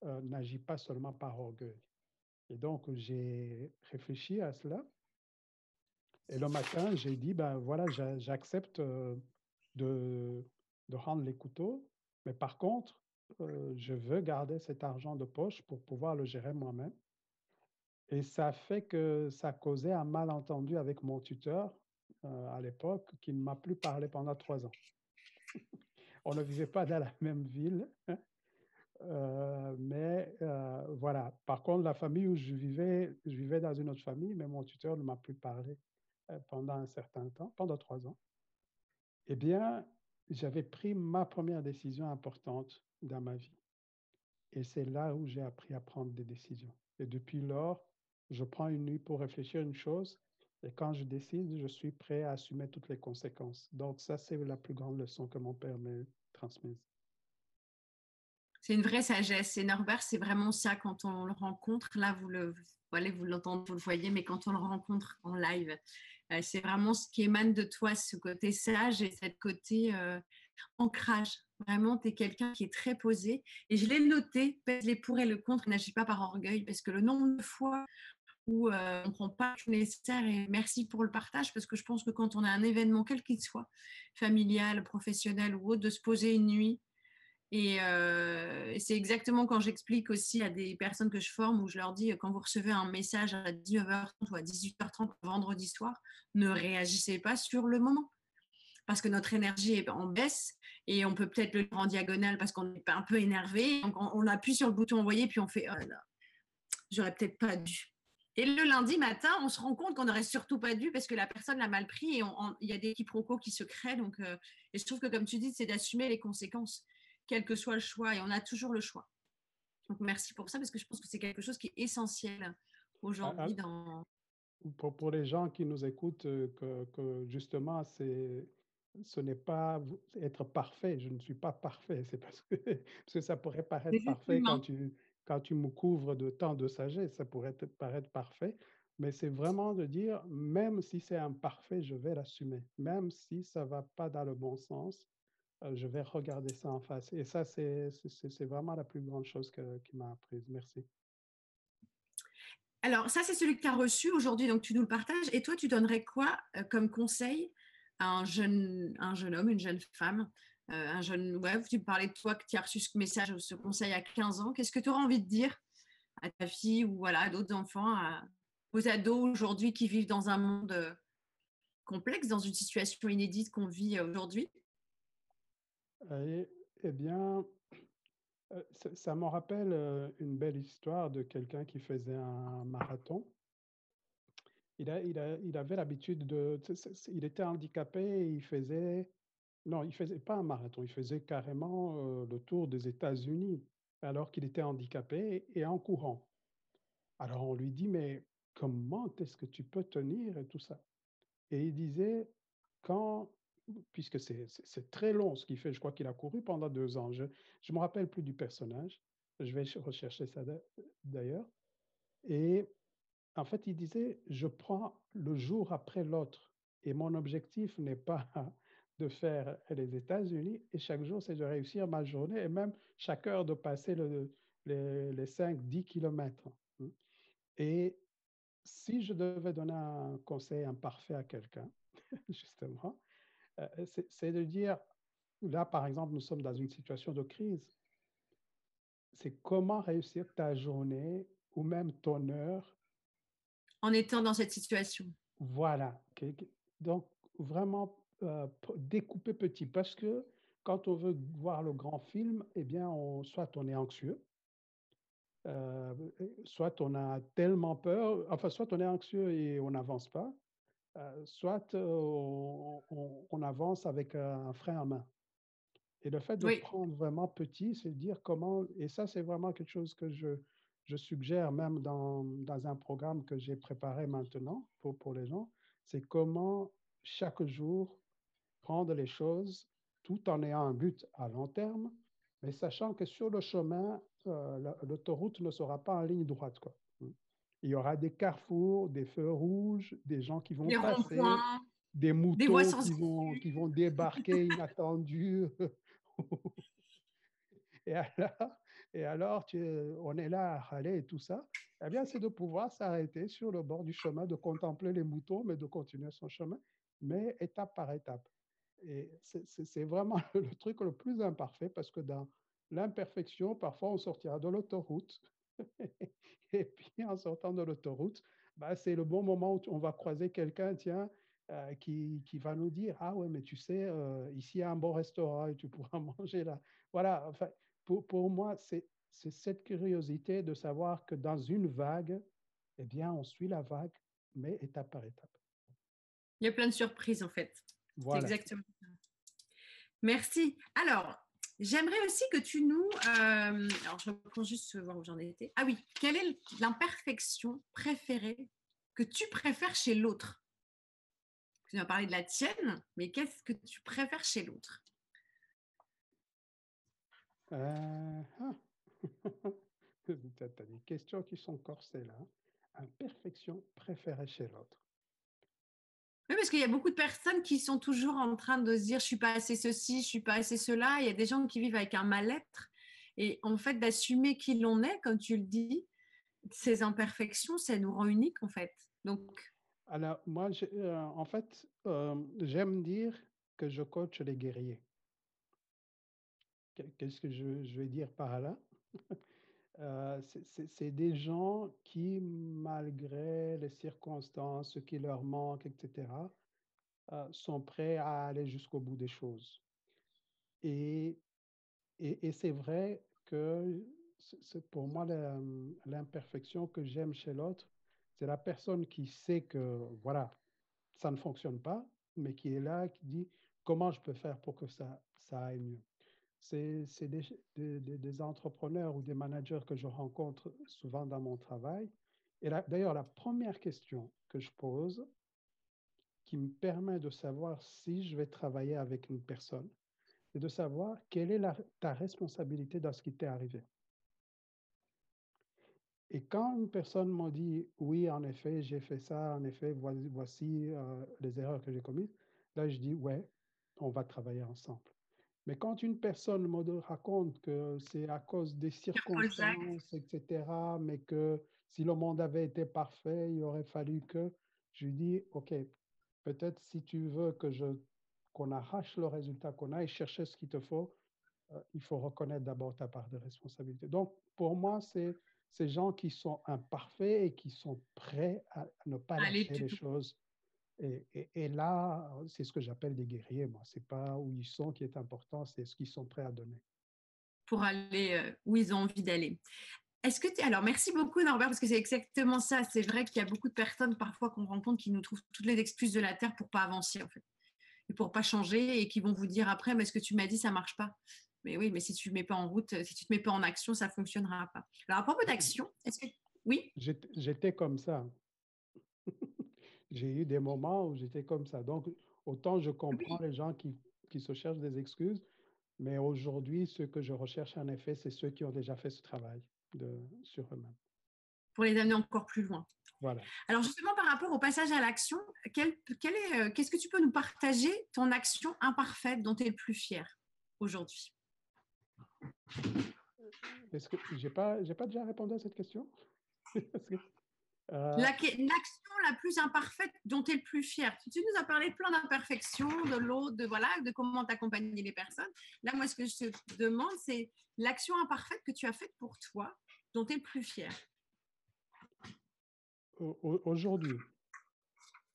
euh, n'agis pas seulement par orgueil. Et donc, j'ai réfléchi à cela. Et le matin, j'ai dit, ben voilà, j'accepte euh, de, de rendre les couteaux, mais par contre, euh, je veux garder cet argent de poche pour pouvoir le gérer moi-même. Et ça fait que ça causait un malentendu avec mon tuteur euh, à l'époque qui ne m'a plus parlé pendant trois ans. <laughs> On ne vivait pas dans la même ville, euh, mais voilà. Par contre, la famille où je vivais, je vivais dans une autre famille, mais mon tuteur ne m'a plus parlé pendant un certain temps, pendant trois ans. Eh bien, j'avais pris ma première décision importante dans ma vie. Et c'est là où j'ai appris à prendre des décisions. Et depuis lors, je prends une nuit pour réfléchir à une chose. Et quand je décide, je suis prêt à assumer toutes les conséquences. Donc ça, c'est la plus grande leçon que mon père m'a transmise. C'est une vraie sagesse. Et Norbert, c'est vraiment ça quand on le rencontre. Là, vous le, vous l'entendez, vous le voyez, mais quand on le rencontre en live, c'est vraiment ce qui émane de toi, ce côté sage et ce côté euh, ancrage. Vraiment, tu es quelqu'un qui est très posé. Et je l'ai noté, pèse les pour et le contre, n'agis pas par orgueil, parce que le nombre de fois où euh, on ne prend pas tout nécessaire, et merci pour le partage, parce que je pense que quand on a un événement, quel qu'il soit, familial, professionnel ou autre, de se poser une nuit, et c'est exactement quand j'explique aussi à des personnes que je forme où je leur dis quand vous recevez un message à 19h30 ou à 18h30 vendredi soir, ne réagissez pas sur le moment. Parce que notre énergie est en baisse et on peut peut-être le faire en diagonale parce qu'on est un peu énervé. Donc on, appuie sur le bouton envoyer puis on fait oh j'aurais peut-être pas dû. Et le lundi matin, on se rend compte qu'on n'aurait surtout pas dû parce que la personne l'a mal pris et il y a des quiproquos qui se créent. Donc, et je trouve que, comme tu dis, c'est d'assumer les conséquences quel que soit le choix, et on a toujours le choix. Donc merci pour ça, parce que je pense que c'est quelque chose qui est essentiel aujourd'hui ah, dans... Pour, pour, les gens qui nous écoutent, euh, que, que justement, c'est ce n'est pas être parfait. Je ne suis pas parfait. C'est parce que, <laughs> parce que ça pourrait paraître parfait quand tu, quand tu me couvres de tant de sagesse. Ça pourrait paraître parfait. Mais c'est vraiment de dire, même si c'est imparfait, je vais l'assumer. Même si ça ne va pas dans le bon sens, je vais regarder ça en face. Et ça, c'est vraiment la plus grande chose qui m'a apprise. Merci. Alors, ça, c'est celui que tu as reçu aujourd'hui, donc tu nous le partages. Et toi, tu donnerais quoi euh, comme conseil à un jeune, un jeune homme, une jeune femme euh, un jeune, ouais, tu parlais de toi que tu as reçu ce message, ce conseil à 15 ans. Qu'est-ce que tu auras envie de dire à ta fille ou voilà, à d'autres enfants, aux ados aujourd'hui qui vivent dans un monde complexe, dans une situation inédite qu'on vit aujourd'hui? Eh, bien, euh, ça, me rappelle euh, une belle histoire de quelqu'un qui faisait un marathon. Il, a, il, a, il avait l'habitude de... Il était handicapé et il faisait... Non, il faisait pas un marathon, il faisait carrément euh, le tour des États-Unis alors qu'il était handicapé et en courant. Alors on lui dit, mais comment est-ce que tu peux tenir et tout ça? Et il disait, quand puisque c'est très long ce qu'il fait. Je crois qu'il a couru pendant deux ans. Je ne me rappelle plus du personnage. Je vais rechercher ça d'ailleurs. Et en fait, il disait, je prends le jour après l'autre. Et mon objectif n'est pas <laughs> de faire les États-Unis. Et chaque jour, c'est de réussir ma journée et même chaque heure de passer le, les, les 5-10 kilomètres. Et si je devais donner un conseil imparfait à quelqu'un, <laughs> justement, c'est de dire, là par exemple, nous sommes dans une situation de crise. C'est comment réussir ta journée ou même ton heure. En étant dans cette situation. Voilà. Donc, vraiment euh, découper petit parce que quand on veut voir le grand film, eh bien, on, soit on est anxieux, euh, soit on a tellement peur, enfin, soit on est anxieux et on n'avance pas, euh, soit on, on, avance avec un frein à main. Et le fait de prendre vraiment petit, c'est dire comment, et ça, c'est vraiment quelque chose que je, je suggère même dans, dans un programme que j'ai préparé maintenant pour, pour les gens, c'est comment chaque jour prendre les choses tout en ayant un but à long terme, mais sachant que sur le chemin, euh, l'autoroute ne sera pas en ligne droite. Quoi. Il y aura des carrefours, des feux rouges, des gens qui vont passer, des moutons qui, vont, qui vont débarquer inattendus. <laughs> et alors, et alors tu, on est là à râler et tout ça. Eh bien, c'est de pouvoir s'arrêter sur le bord du chemin, de contempler les moutons, mais de continuer son chemin, mais étape par étape. Et c'est vraiment <laughs> le truc le plus imparfait parce que dans l'imperfection, parfois on sortira de l'autoroute. <laughs> et puis en sortant de l'autoroute, bah, c'est le bon moment où on va croiser quelqu'un, tiens, euh, qui, qui, va nous dire, ah ouais, mais tu sais, euh, ici il y a un bon restaurant et tu pourras <laughs> manger là. Voilà, enfin, pour, pour moi, c'est cette curiosité de savoir que dans une vague, eh bien, on suit la vague, mais étape par étape. Il y a plein de surprises en fait. Voilà. Exactement. Merci. Alors, j'aimerais aussi que tu nous. Euh, alors, je reprends juste voir où j'en étais. Ah oui, quelle est l'imperfection préférée que tu préfères chez l'autre? Tu as parlé de la tienne, mais qu'est-ce que tu préfères chez l'autre? Euh... ah. <laughs> Tu as des questions qui sont corsées là. Imperfection préférée chez l'autre. Oui, parce qu'il y a beaucoup de personnes qui sont toujours en train de se dire je suis pas assez ceci, je suis pas assez cela. Il y a des gens qui vivent avec un mal-être. Et en fait, d'assumer qui l'on est, comme tu le dis, ces imperfections, ça nous rend uniques en fait. Donc. Alors, moi, euh, en fait, euh, j'aime dire que je coach les guerriers. Qu'est-ce que je, je, vais dire par là? Euh, C'est des gens qui, malgré les circonstances, ce qui leur manque, etc., euh, sont prêts à aller jusqu'au bout des choses. Et, et, c'est vrai que pour moi l'imperfection que j'aime chez l'autre, c'est la personne qui sait que, voilà, ça ne fonctionne pas, mais qui est là, qui dit comment je peux faire pour que ça, ça aille mieux? C'est des, entrepreneurs ou des managers que je rencontre souvent dans mon travail. Et d'ailleurs, la première question que je pose, qui me permet de savoir si je vais travailler avec une personne, c'est de savoir quelle est ta responsabilité dans ce qui t'est arrivé. Et quand une personne m'a dit, oui, en effet, j'ai fait ça, en effet, voici, voici euh, les erreurs que j'ai commises, là, je dis, ouais, on va travailler ensemble. Mais quand une personne me raconte que c'est à cause des circonstances, etc., mais que si le monde avait été parfait, il aurait fallu que, je lui dis, OK, peut-être si tu veux que je qu'on arrache le résultat, qu'on aille chercher ce qu'il te faut, euh, il faut reconnaître d'abord ta part de responsabilité. Donc, pour moi, c'est ces gens qui sont imparfaits et qui sont prêts à ne pas lâcher les choses et, là, c'est ce que j'appelle des guerriers, moi. C'est pas où ils sont qui est important, c'est ce qu'ils sont prêts à donner. Pour aller euh, où ils ont envie d'aller. Est-ce que tu... Alors, merci beaucoup, Norbert, parce que c'est exactement ça. C'est vrai qu'il y a beaucoup de personnes, parfois, qu'on rencontre, qui nous trouvent toutes les excuses de la Terre pour pas avancer, en fait. Et pour pas changer, et qui vont vous dire après, mais ce que tu m'as dit, ça marche pas. Mais oui, mais si tu ne mets pas en route, si tu ne te mets pas en action, ça fonctionnera pas. Alors, à propos d'action, est-ce que... Oui? J'étais comme ça j'ai eu des moments où j'étais comme ça. Donc, autant je comprends les gens qui, qui se cherchent des excuses, mais aujourd'hui, ce que je recherche en effet, c'est ceux qui ont déjà fait ce travail de, sur eux-mêmes. Pour les amener encore plus loin. Voilà. Alors justement, par rapport au passage à l'action, quel, quel est, euh, qu'est-ce que tu peux nous partager ton action imparfaite dont tu es le plus fier aujourd'hui? Est-ce que j'ai pas, j'ai pas déjà répondu à cette question? <laughs> Euh, l'action la, plus imparfaite dont tu es le plus fier. Tu nous as parlé plein d'imperfections, de l'eau, de, voilà, de comment t'accompagner les personnes. Là, moi, ce que je te demande, c'est l'action imparfaite que tu as faite pour toi, dont tu es le plus fier. Aujourd'hui.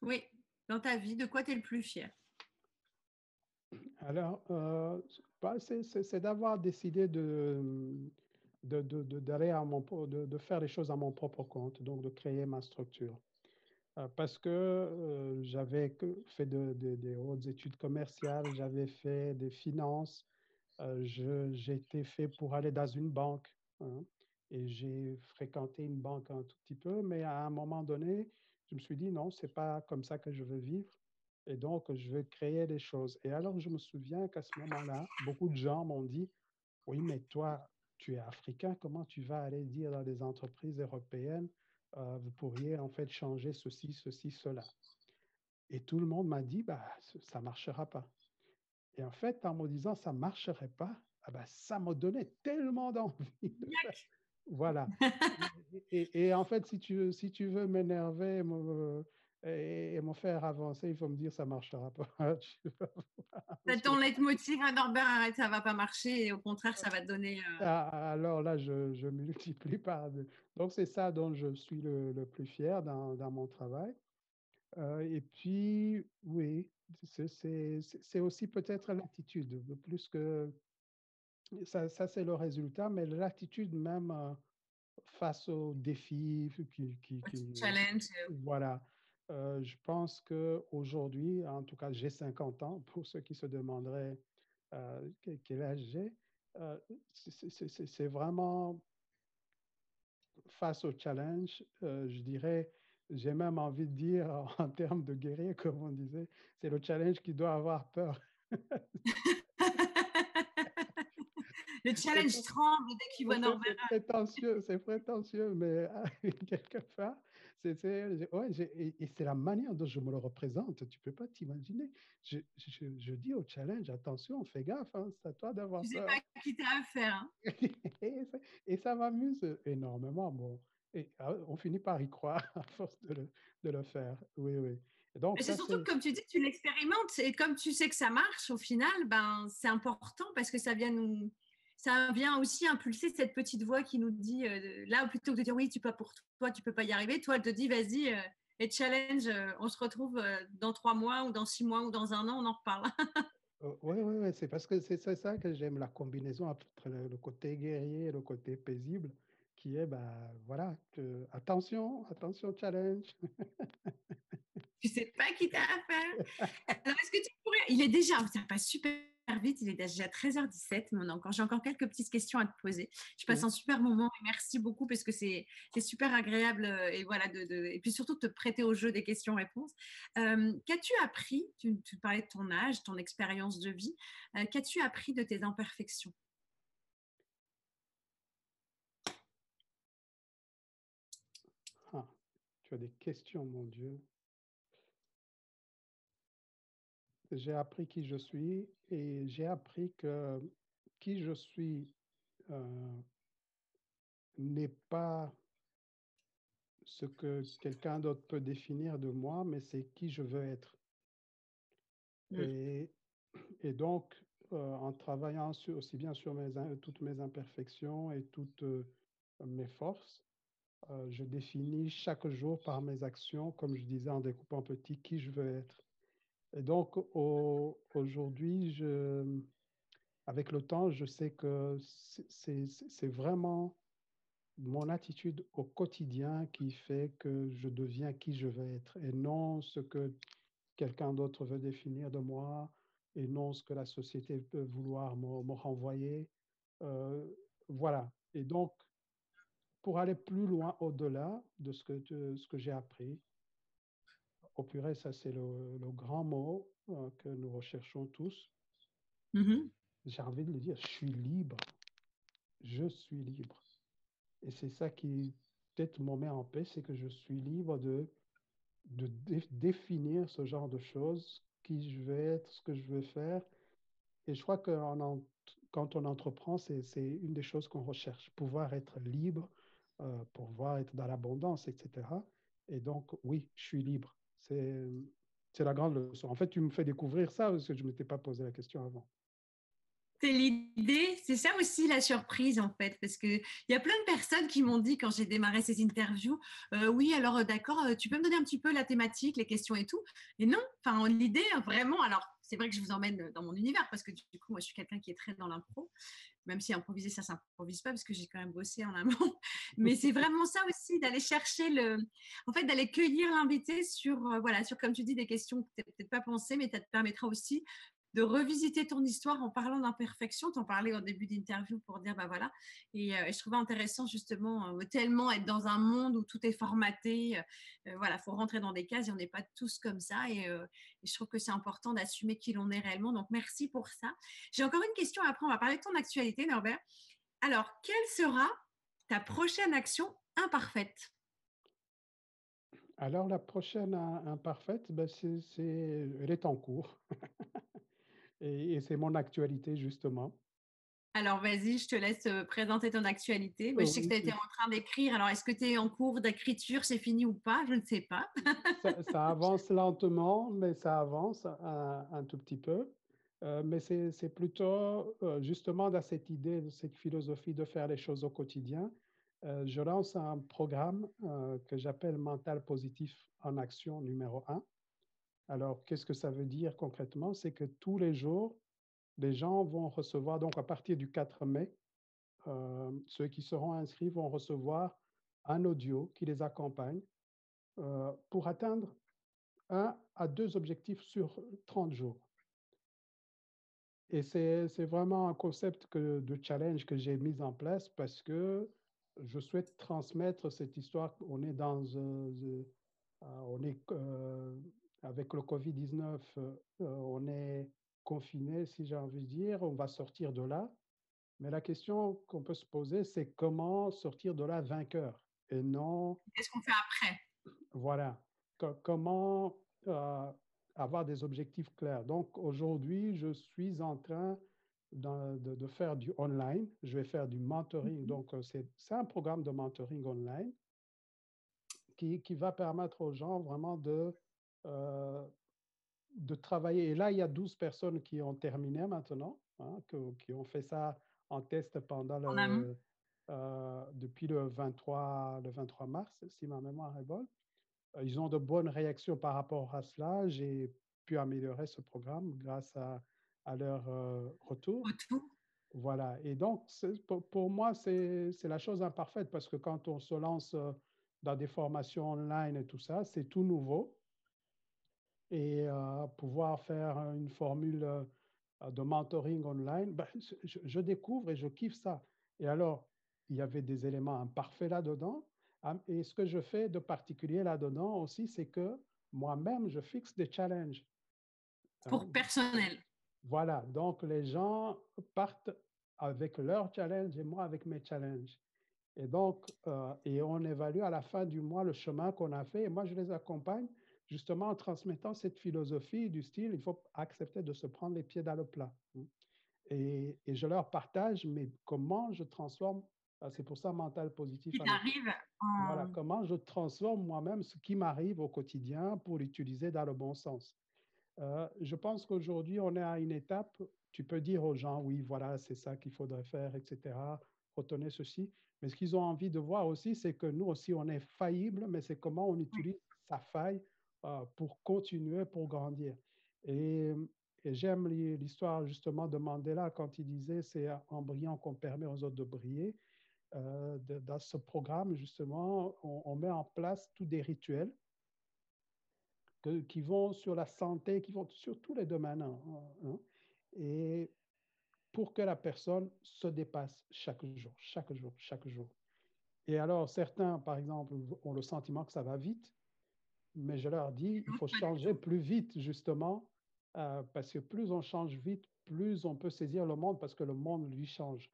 Oui, dans ta vie, de quoi tu es le plus fier? Alors, euh, bah, c'est d'avoir décidé de, d'aller à mon, de, de, faire les choses à mon propre compte, donc de créer ma structure. Euh, parce que euh, j'avais fait de, des hautes études commerciales, j'avais fait des finances, euh, j'étais fait pour aller dans une banque hein, et j'ai fréquenté une banque un tout petit peu, mais à un moment donné, je me suis dit non, c'est pas comme ça que je veux vivre et donc je vais créer des choses. Et alors je me souviens qu'à ce moment-là, beaucoup de gens m'ont dit oui, mais toi, tu es africain, comment tu vas aller dire dans des entreprises européennes euh, vous pourriez en fait changer ceci, ceci, cela. Et tout le monde m'a dit, bah, ça ne marchera pas. Et en fait, en me disant, ça ne marcherait pas, ah bah, ça me donnait tellement d'envie. voilà. <laughs> et, et, en fait, si tu, si tu veux m'énerver et, me faire avancer, il faut me dire, ça ne marchera pas. <laughs> C'est <laughs> ton leitmotiv, Norbert, arrête, ça ne va pas marcher. Et au contraire, ça va te donner... Euh ah, alors là, je, je multiplie <laughs> par deux. Donc, c'est ça dont je suis le, le plus fier dans, dans mon travail. Euh, et puis, oui, c'est aussi peut-être l'attitude, plus que ça, ça c'est le résultat, mais l'attitude même euh, face aux défis qui, qui, qui challenge. Voilà. Euh, je pense qu'aujourd'hui, en tout cas, j'ai 50 ans, <laughs> pour ceux qui se demanderaient quel âge j'ai, c'est vraiment face au challenge, euh, je dirais, j'ai même envie de dire en termes de guerrier, comme on disait, c'est le challenge qui doit avoir peur. <laughs> le challenge tremble dès qu'il voit Norbert. C'est prétentieux, c'est prétentieux, mais <laughs> quelque part, c'est, ouais, et, c'est la manière dont je me le représente. Tu peux pas t'imaginer. Je, je, je, dis au challenge, attention, fais gaffe, hein, c'est à toi d'avoir. Tu sais pas qui t'as affaire. Hein. <laughs> et, ça, m'amuse énormément. Bon, et ah, on finit par y croire <laughs> à force de le, de le faire. Oui, oui. C'est surtout que, comme tu dis, tu l'expérimentes et comme tu sais que ça marche, au final, ben, c'est important parce que ça vient nous, ça vient aussi impulser cette petite voix qui nous dit, euh, là, plutôt que de dire oui, tu peux pas pour toi, tu peux pas y arriver, toi, elle te dit, vas-y, euh, et challenge, euh, on se retrouve dans trois mois ou dans six mois ou dans un an, on en reparle. oui, oui, oui, c'est parce que c'est ça que j'aime, la combinaison entre le, côté guerrier et le côté paisible, qui est, bah, voilà, que, attention, attention, challenge. <laughs> tu sais pas qui t'a affaire. Alors, est-ce que tu pourrais, il est déjà, ça passe super vite, il est déjà 13h17, mais encore, j'ai encore quelques petites questions à te poser. Je passe un super moment et merci beaucoup parce que c'est super agréable euh, et voilà de, et puis surtout de te prêter au jeu des questions-réponses. Euh, qu'as-tu appris tu, parlais de ton âge, ton expérience de vie. Euh, qu'as-tu appris de tes imperfections? Ah, Tu as des questions, mon Dieu. J'ai appris qui je suis et j'ai appris que qui je suis euh, n'est pas ce que quelqu'un d'autre peut définir de moi, mais c'est qui je veux être. Mmh. Et, et, donc, euh, en travaillant aussi bien sur mes, toutes mes imperfections et toutes euh, mes forces, je définis chaque jour par mes actions, comme je disais en découpant petit, qui je veux être. Et donc, aujourd'hui, avec le temps, je sais que c'est vraiment mon attitude au quotidien qui fait que je deviens qui je veux être et non ce que quelqu'un d'autre veut définir de moi et non ce que la société peut vouloir me, renvoyer. Euh, voilà. Et donc, pour aller plus loin au-delà de ce que j'ai appris, au purée, ça c'est le, grand mot euh, que nous recherchons tous. Mm-hmm. J'ai envie de le dire, je suis libre. Je suis libre. Et c'est ça qui peut-être me met en paix, c'est que je suis libre de, de définir ce genre de choses, qui je vais être, ce que je veux faire. Et je crois que quand on entreprend, c'est une des choses qu'on recherche, pouvoir être libre, euh, pouvoir être dans l'abondance, etc. Et donc, oui, je suis libre. C'est la grande leçon. En fait, tu me fais découvrir ça parce que je ne m'étais pas posé la question avant. C'est l'idée, c'est ça aussi la surprise en fait, parce qu'il y a plein de personnes qui m'ont dit quand j'ai démarré ces interviews, euh, oui alors euh, d'accord, euh, tu peux me donner un petit peu la thématique, les questions et tout. Et non, enfin l'idée vraiment, alors c'est vrai que je vous emmène dans mon univers parce que du coup, moi, je suis quelqu'un qui est très dans l'impro, même si improviser, ça s'improvise pas parce que j'ai quand même bossé en amont. <laughs> Mais c'est vraiment ça aussi, d'aller chercher le, en fait, d'aller cueillir l'invité sur, euh, voilà, sur, comme tu dis, des questions que tu n'as peut-être pas pensé, mais ça te permettra aussi de revisiter ton histoire en parlant d'imperfection. Tu en parlais au début d'interview pour dire, bah voilà. Et, euh, je trouvais intéressant justement, euh, tellement être dans un monde où tout est formaté. Euh, voilà, il faut rentrer dans des cases et on n'est pas tous comme ça. Et, je trouve que c'est important d'assumer qui l'on est réellement. Donc, merci pour ça. J'ai encore une question après, on va parler de ton actualité, Norbert. Alors, quelle sera ta prochaine action imparfaite? Alors la prochaine imparfaite, ben, c'est, elle est en cours. <laughs> Et, c'est mon actualité, justement. Alors, vas-y, je te laisse euh, présenter ton actualité. Je sais que tu étais en train d'écrire. Alors, est-ce que tu es en cours d'écriture? C'est fini ou pas? Je ne sais pas. ça, <laughs> avance lentement, mais ça avance un, tout petit peu. Euh, mais c'est plutôt euh, justement dans cette idée, cette philosophie de faire les choses au quotidien. je lance un programme que j'appelle Mental Positif en Action numéro 1. Alors, qu'est-ce que ça veut dire concrètement? C'est que tous les jours, les gens vont recevoir, donc à partir du 4 mai, euh, ceux qui seront inscrits vont recevoir un audio qui les accompagne euh, pour atteindre un à deux objectifs sur 30 jours. Et c'est vraiment un concept de challenge que j'ai mis en place parce que je souhaite transmettre cette histoire. On est dans, euh, avec le Covid-19, euh, on est confiné, si j'ai envie de dire, on va sortir de là. Mais la question qu'on peut se poser, c'est comment sortir de là vainqueur et non. Qu'est-ce qu'on fait après? Voilà. comment euh, avoir des objectifs clairs? Donc aujourd'hui, je suis en train de, faire du online. Je vais faire du mentoring. Mm-hmm. Donc euh, c'est un programme de mentoring online qui, qui va permettre aux gens vraiment de euh, de travailler. Et là, il y a 12 personnes qui ont terminé maintenant, hein, qui ont fait ça en test pendant le, euh, depuis le 23, le 23 mars, si ma mémoire est bonne. Euh, ils ont de bonnes réactions par rapport à cela. J'ai pu améliorer ce programme grâce à, à leur retour. Voilà. Et donc, pour, pour, moi, c'est la chose imparfaite parce que quand on se lance dans des formations online et tout ça, c'est tout nouveau et euh, pouvoir faire une formule euh, de mentoring online, ben, je, découvre et je kiffe ça. Et alors, il y avait des éléments imparfaits là-dedans. Et ce que je fais de particulier là-dedans aussi, c'est que moi-même, je fixe des challenges. Pour hein. personnel. Voilà, donc les gens partent avec leurs challenges et moi avec mes challenges. Et donc, euh, et on évalue à la fin du mois le chemin qu'on a fait et moi je les accompagne justement en transmettant cette philosophie du style, il faut accepter de se prendre les pieds dans le plat. Et, et je leur partage, mais comment je transforme, ah, c'est pour ça mental positif. arrive Voilà, comment je transforme moi-même ce qui m'arrive au quotidien pour l'utiliser dans le bon sens. Euh, je pense qu'aujourd'hui, on est à une étape, tu peux dire aux gens, oui, voilà, c'est ça qu'il faudrait faire, etc. Retenez ceci. Mais ce qu'ils ont envie de voir aussi, c'est que nous aussi, on est faillible, mais c'est comment on utilise sa faille pour continuer, pour grandir. Et, j'aime l'histoire justement de Mandela quand il disait c'est en brillant qu'on permet aux autres de briller. Euh, dans ce programme, justement, on, met en place tous des rituels qui vont sur la santé, qui vont sur tous les domaines. Hein, hein. et pour que la personne se dépasse chaque jour, chaque jour, chaque jour. Et alors, certains, par exemple, ont le sentiment que ça va vite, mais je leur dis, il faut changer plus vite, justement, euh, parce que plus on change vite, plus on peut saisir le monde, parce que le monde, lui, change.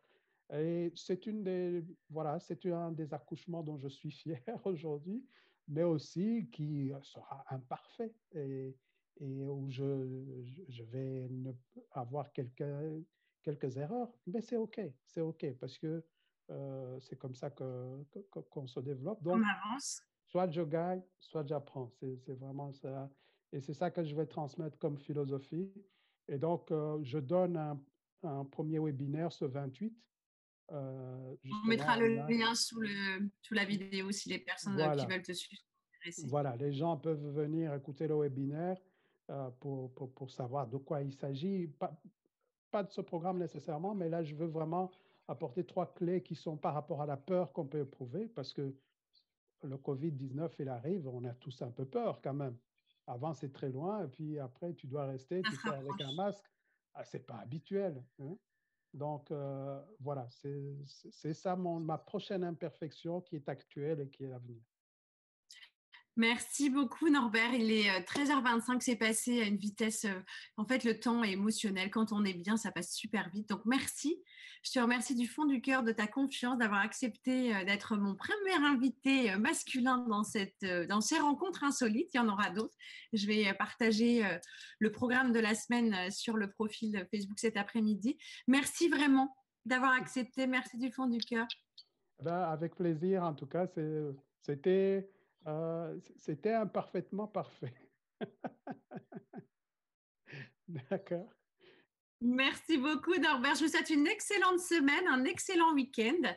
Et c'est une des, voilà, c'est un des accouchements dont je suis <laughs> fier aujourd'hui, mais aussi qui sera imparfait et, et où je, je vais avoir quelques, quelques erreurs, mais c'est OK, c'est OK, parce que euh, c'est comme ça qu'on que, se développe. Donc, on avance soit je gagne, soit j'apprends. C'est vraiment ça. Et c'est ça que je vais transmettre comme philosophie. Et donc, euh, je donne un, premier webinaire ce 28. Euh, On mettra le lien sous, le, sous la vidéo si les personnes qui veulent te suivre Voilà, les gens peuvent venir écouter le webinaire. pour, pour, pour, savoir de quoi il s'agit. Pas, pas de ce programme nécessairement, mais là, je veux vraiment apporter trois clés qui sont par rapport à la peur qu'on peut éprouver, parce que le COVID-19, il arrive, on a tous un peu peur quand même. Avant, c'est très loin, et puis après, tu dois rester, tu fais avec un masque. Ah, c'est pas habituel. Hein. Donc, euh, voilà, c'est ça mon, ma prochaine imperfection qui est actuelle et qui est à venir. Merci beaucoup Norbert. Il est 13h25, euh, c'est passé à une vitesse, euh, en fait le temps est émotionnel. Quand on est bien, ça passe super vite. Donc merci. Je te remercie du fond du cœur de ta confiance, d'avoir accepté euh, d'être mon premier invité masculin dans, cette, dans ces rencontres insolites. Il y en aura d'autres. Je vais partager le programme de la semaine sur le profil Facebook cet après-midi. Merci vraiment d'avoir accepté. Merci du fond du cœur. Ben, avec plaisir, en tout cas, c'était euh, c'était imparfaitement parfait. <laughs> D'accord. Merci beaucoup, Norbert. Je vous souhaite une excellente semaine, un excellent week-end.